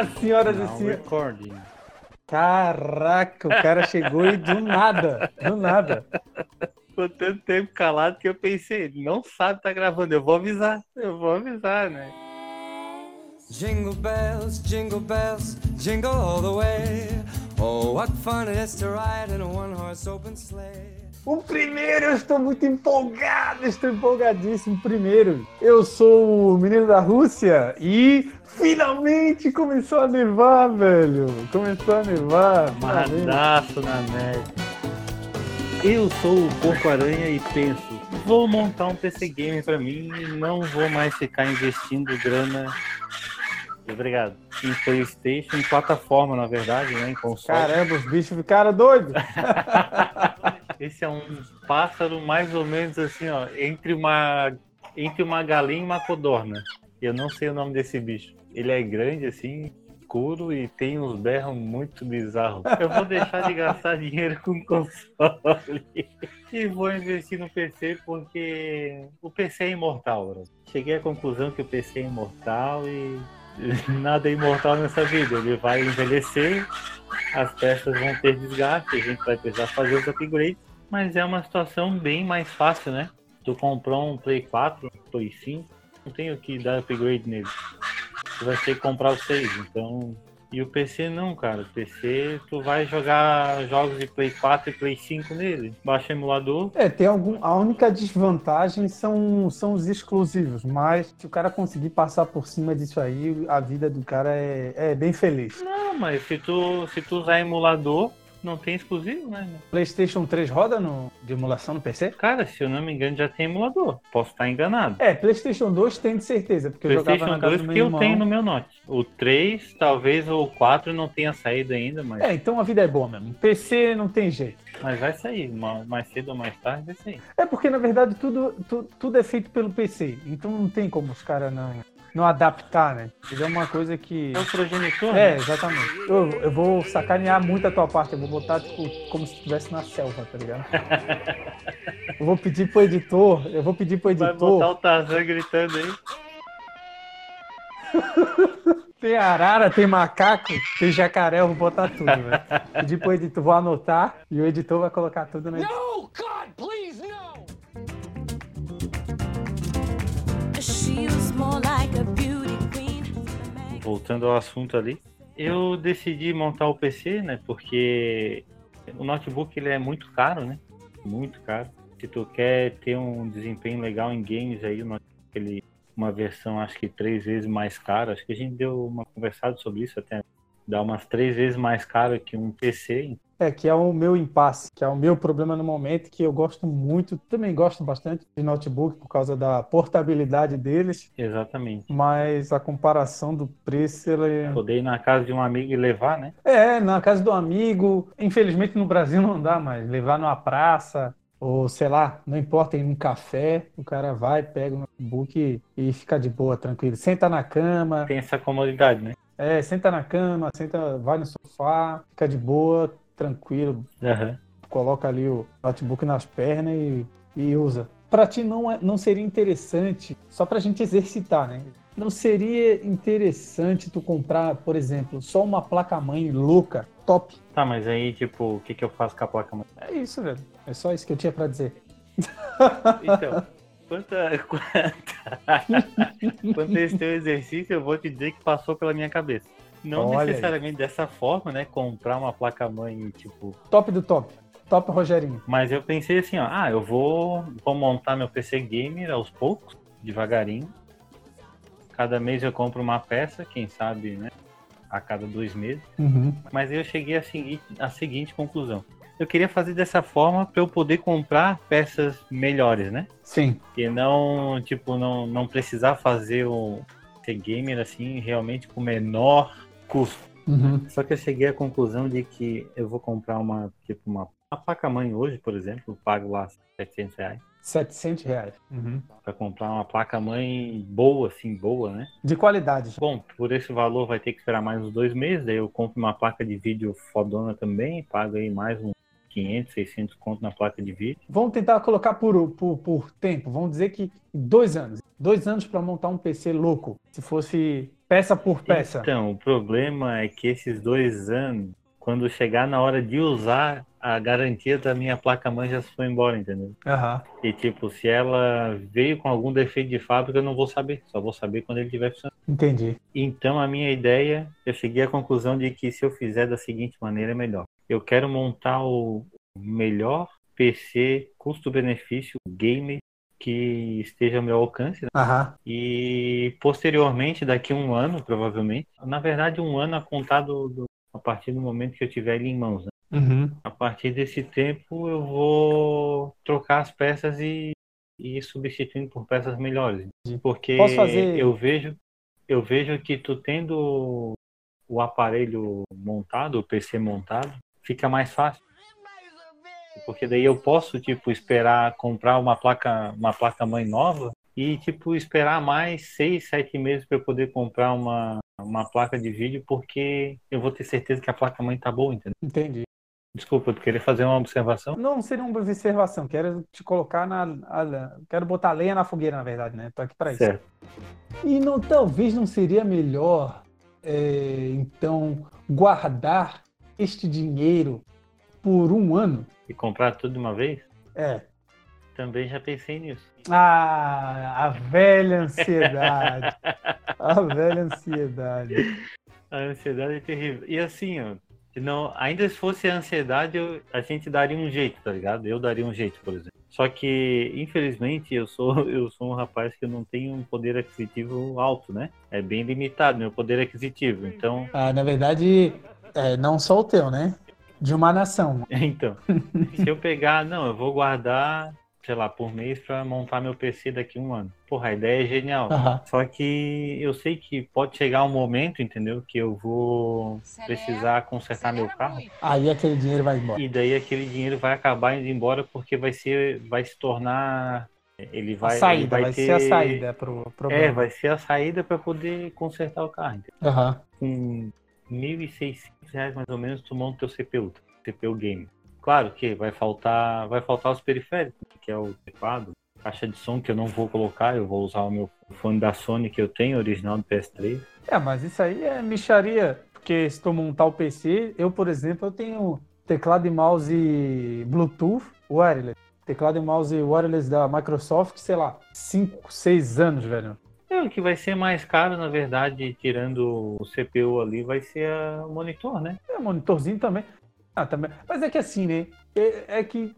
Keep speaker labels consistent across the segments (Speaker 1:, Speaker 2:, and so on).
Speaker 1: Olá, senhoras e senhores.
Speaker 2: recording.
Speaker 1: Caraca, o cara chegou e do nada, do nada.
Speaker 2: Ficou tanto tempo calado que eu pensei, ele não sabe tá gravando, eu vou avisar, eu vou avisar, né?
Speaker 3: Jingle bells, jingle bells, jingle all the way. Oh, what fun it is to ride in a one horse open sleigh.
Speaker 1: O primeiro, eu estou muito empolgado, estou empolgadíssimo. Primeiro, eu sou o menino da Rússia e finalmente começou a nevar, velho. Começou a nevar.
Speaker 2: Amarradaço na neve. Eu sou o Porco-Aranha e penso, vou montar um PC Game pra mim e não vou mais ficar investindo grana. Obrigado. Em Playstation, em plataforma, na verdade, né? Em console.
Speaker 1: Caramba, os bichos ficaram doidos.
Speaker 2: Esse é um pássaro mais ou menos assim, ó, entre uma entre uma galinha e uma codorna. Eu não sei o nome desse bicho. Ele é grande assim, escuro e tem uns berros muito bizarros. Eu vou deixar de gastar dinheiro com console e vou investir no PC porque o PC é imortal, bro. Cheguei à conclusão que o PC é imortal e nada é imortal nessa vida. Ele vai envelhecer, as peças vão ter desgaste, a gente vai precisar fazer os upgrades. Mas é uma situação bem mais fácil, né? Tu comprou um Play 4, um Play 5, não tenho que dar upgrade nele. Tu vai ter que comprar os 6, então. E o PC não, cara. O PC tu vai jogar jogos de Play 4 e Play 5 nele. Baixa emulador.
Speaker 1: É, tem algum. A única desvantagem são, são os exclusivos, mas se o cara conseguir passar por cima disso aí, a vida do cara é, é bem feliz.
Speaker 2: Não, mas se tu, se tu usar emulador, não tem exclusivo, né?
Speaker 1: PlayStation 3 roda no, de emulação no PC?
Speaker 2: Cara, se eu não me engano, já tem emulador. Posso estar enganado.
Speaker 1: É, PlayStation 2 tem de certeza, porque eu jogava na casa
Speaker 2: 2
Speaker 1: do
Speaker 2: que eu tenho no meu Note. O 3, talvez o 4 não tenha saído ainda, mas,
Speaker 1: É, então a vida é boa mesmo. PC não tem jeito.
Speaker 2: mas vai sair. Ma- Mais cedo ou mais tarde vai sair.
Speaker 1: É porque, na verdade, tudo, tu- tudo é feito pelo PC. Então não tem como os caras não, não adaptar, né? Isso é uma coisa que.
Speaker 2: É o progenitor?
Speaker 1: É,
Speaker 2: né?
Speaker 1: exatamente. Eu, eu vou sacanear muito a tua parte. Eu vou botar, tipo, como se estivesse na selva, tá ligado? Eu vou pedir pro editor. Eu vou pedir pro
Speaker 2: Vai
Speaker 1: editor.
Speaker 2: botar o Tarzan gritando aí.
Speaker 1: Tem arara, tem macaco, tem jacaré, eu vou botar tudo, velho. Pedir pro editor, vou anotar e o editor vai colocar tudo na.
Speaker 3: No, God, please, no!
Speaker 2: Voltando ao assunto ali. Eu decidi montar o PC, né? Porque o notebook ele é muito caro, né? Muito caro. Se tu quer ter um desempenho legal em games aí, ele uma versão acho que três vezes mais cara. Acho que a gente deu uma conversada sobre isso até. Dá umas três vezes mais caro que um PC.
Speaker 1: É, que é o meu impasse, que é o meu problema no momento, que eu gosto muito, também gosto bastante de notebook por causa da portabilidade deles,
Speaker 2: Exatamente.
Speaker 1: mas a comparação do preço, ela é...
Speaker 2: Poder ir na casa de um amigo e levar, né?
Speaker 1: É, na casa do amigo, infelizmente no Brasil não dá mais, levar numa praça, ou sei lá, não importa, ir num café, o cara vai, pega o notebook e, e fica de boa, tranquilo. Senta na cama,
Speaker 2: Tem essa comodidade, né?
Speaker 1: É, senta na cama, senta, vai no sofá, fica de boa, tranquilo,
Speaker 2: Aham.
Speaker 1: coloca ali o notebook nas pernas e, e usa. Para ti não, é, não seria interessante, só para a gente exercitar, né? Não seria interessante tu comprar, por exemplo, só uma placa-mãe louca, top?
Speaker 2: Tá, mas aí, tipo, o que, que eu faço com a placa mãe?
Speaker 1: É isso, velho. É só isso que eu tinha para dizer.
Speaker 2: Então, quanto a, quanto, quanto a esse teu exercício, eu vou te dizer que passou pela minha cabeça. Não
Speaker 1: Olha aí.
Speaker 2: necessariamente dessa forma, né? Comprar uma placa-mãe, tipo.
Speaker 1: Top do top. Top Rogerinho.
Speaker 2: Mas eu pensei assim, ó, ah, eu vou, vou montar meu PC gamer aos poucos, devagarinho. Cada mês eu compro uma peça, quem sabe, né? A cada dois meses.
Speaker 1: Uhum.
Speaker 2: Mas eu cheguei à seguinte, à seguinte conclusão. Eu queria fazer dessa forma para eu poder comprar peças melhores, né?
Speaker 1: Sim.
Speaker 2: E não, tipo, não, não precisar fazer o ser gamer assim realmente com menor custo.
Speaker 1: Uhum.
Speaker 2: Só que eu cheguei à conclusão de que eu vou comprar uma, tipo, uma, uma placa-mãe hoje, por exemplo, pago lá 700 reais
Speaker 1: 700 reais. Uhum.
Speaker 2: para comprar uma placa-mãe boa, assim, boa, né?
Speaker 1: De qualidade.
Speaker 2: Bom, por esse valor vai ter que esperar mais uns dois meses, daí eu compro uma placa de vídeo fodona também, pago aí mais uns 500, 600 conto na placa de vídeo.
Speaker 1: Vamos tentar colocar por, por, por tempo. Vamos dizer que dois anos. Dois anos para montar um PC louco. Se fosse Peça por peça.
Speaker 2: Então, o problema é que esses dois anos, quando chegar na hora de usar, a garantia da minha placa-mãe já se foi embora, entendeu?
Speaker 1: Aham.
Speaker 2: E tipo, se ela veio com algum defeito de fábrica, eu não vou saber. Só vou saber quando ele estiver funcionando.
Speaker 1: Entendi.
Speaker 2: Então, a minha ideia, eu cheguei à conclusão de que se eu fizer da seguinte maneira, é melhor. Eu quero montar o melhor PC custo-benefício gamer que esteja ao meu alcance. né?
Speaker 1: Aham.
Speaker 2: E posteriormente, daqui a um ano, provavelmente, na verdade, um ano a contar do, do- a partir do momento que eu tiver ele em mãos. né?
Speaker 1: Uhum.
Speaker 2: A partir desse tempo, eu vou trocar as peças e, e substituindo por peças melhores. Porque
Speaker 1: Posso fazer-
Speaker 2: eu vejo, eu vejo que tu tendo o aparelho montado, o PC montado, fica mais fácil. Porque daí eu posso, tipo, esperar comprar uma placa, uma placa mãe nova e, tipo, esperar mais seis, sete meses para eu poder comprar uma, uma placa de vídeo, porque eu vou ter certeza que a placa mãe tá boa, entendeu?
Speaker 1: Entendi.
Speaker 2: Desculpa, tu queria fazer uma observação?
Speaker 1: Não seria uma observação. Quero te colocar na. a- quero botar lenha na fogueira, na verdade, né? Tô aqui pra isso.
Speaker 2: Certo.
Speaker 1: E não, talvez não seria melhor, é, então, guardar este dinheiro por um ano?
Speaker 2: E comprar tudo de uma vez?
Speaker 1: É.
Speaker 2: Também já pensei nisso.
Speaker 1: Ah, a velha ansiedade. a velha ansiedade.
Speaker 2: A ansiedade é terrível. E assim, ó, se não, ainda se fosse a ansiedade, eu- a gente daria um jeito, tá ligado? Eu daria um jeito, por exemplo. Só que, infelizmente, eu sou, eu sou um rapaz que não tenho um poder aquisitivo alto, né? É bem limitado meu poder aquisitivo. Então,
Speaker 1: Ah, na verdade, é, não só o teu, né? De uma nação.
Speaker 2: então, se eu pegar, não, eu vou guardar, sei lá, por mês pra montar meu PC daqui a um ano. Porra, a ideia é genial. Só que eu sei que pode chegar um momento, entendeu? Que eu vou precisar consertar meu carro.
Speaker 1: Aí aquele dinheiro vai embora.
Speaker 2: E daí aquele dinheiro vai acabar indo embora porque vai ser, vai se tornar, ele vai,
Speaker 1: a
Speaker 2: ele
Speaker 1: saída, vai,
Speaker 2: vai ter,
Speaker 1: ser a saída pro problema.
Speaker 2: É, vai ser a saída para poder consertar o carro. entendeu?
Speaker 1: Aham.
Speaker 2: Com 1.600 reais mais ou menos tu monta o teu CPU, CPU game. Claro que vai faltar, vai faltar os periféricos, que é o teclado, caixa de som que eu não vou colocar, eu vou usar o meu fone da Sony que eu tenho, original do PS3.
Speaker 1: É, mas isso aí é micharia, porque se tu montar o PC, eu, por exemplo, eu tenho teclado e mouse Bluetooth wireless. Teclado e mouse wireless da Microsoft, sei lá, 5, 6 anos, velho.
Speaker 2: É, o que vai ser mais caro, na verdade, tirando o CPU ali, vai ser o monitor, né?
Speaker 1: É, monitorzinho também. Ah, também. Mas é que assim, né? É, é que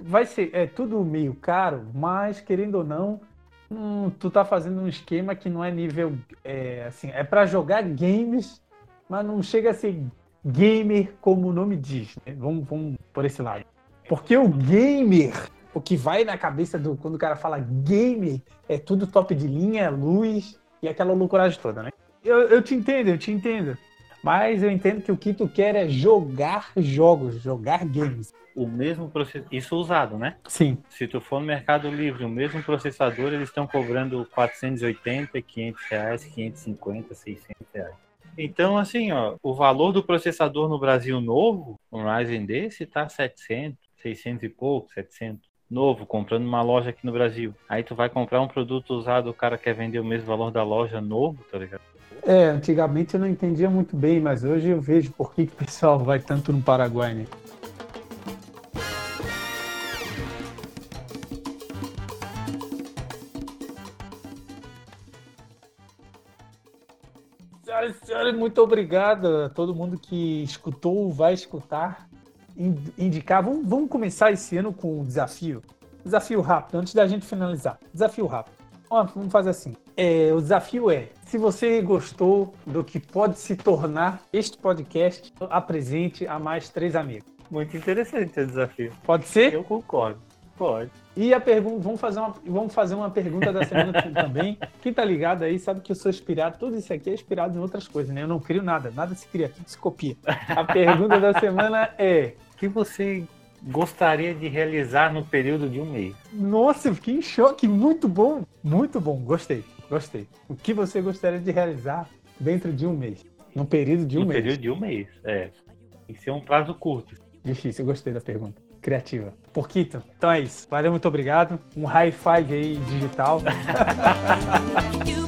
Speaker 1: vai ser, é tudo meio caro, mas querendo ou não, hum, tu tá fazendo um esquema que não é nível, é, assim, é para jogar games, mas não chega a ser gamer como o nome diz, né? Vamos, vamos por esse lado. Porque o gamer, o que vai na cabeça do quando o cara fala gamer, é tudo top de linha, luz e aquela loucuragem toda, né? Eu, eu te entendo, eu te entendo. Mas eu entendo que o que tu quer é jogar jogos, jogar games.
Speaker 2: O mesmo processador, isso usado, né?
Speaker 1: Sim.
Speaker 2: Se tu for no Mercado Livre, o mesmo processador, eles estão cobrando 480, 500 reais, 550, 600 reais. Então, assim, ó, o valor do processador no Brasil novo, um Ryzen desse, tá 700, 600 e pouco, 700. Novo, comprando numa loja aqui no Brasil. Aí tu vai comprar um produto usado, o cara quer vender o mesmo valor da loja novo, tá ligado?
Speaker 1: É, antigamente eu não entendia muito bem, mas hoje eu vejo por que, que o pessoal vai tanto no Paraguai, né? Senhoras e senhores, muito obrigado a todo mundo que escutou ou vai escutar. In- Indicar, vamos, vamos começar esse ano com um desafio. Desafio rápido, antes da gente finalizar. Desafio rápido. Ó, vamos fazer assim. É, o desafio é: se você gostou do que pode se tornar este podcast, apresente a mais três amigos.
Speaker 2: Muito interessante esse desafio.
Speaker 1: Pode ser?
Speaker 2: Eu concordo. Pode.
Speaker 1: E a pergunta, vamos fazer uma, vamos fazer uma pergunta da semana também. Quem tá ligado aí sabe que eu sou inspirado, tudo isso aqui é inspirado em outras coisas, né? Eu não crio nada, nada se cria, tudo se copia. A pergunta da semana é:
Speaker 2: O que você gostaria de realizar no período de um mês?
Speaker 1: Nossa, eu fiquei em choque, muito bom, muito bom, gostei, gostei. O que você gostaria de realizar dentro de um mês? Num período de um
Speaker 2: no
Speaker 1: mês?
Speaker 2: período de um mês, é. Que ser um prazo curto.
Speaker 1: Difícil, eu gostei da pergunta. Criativa. Porquito, então é isso. Valeu, muito obrigado. Um high five aí digital.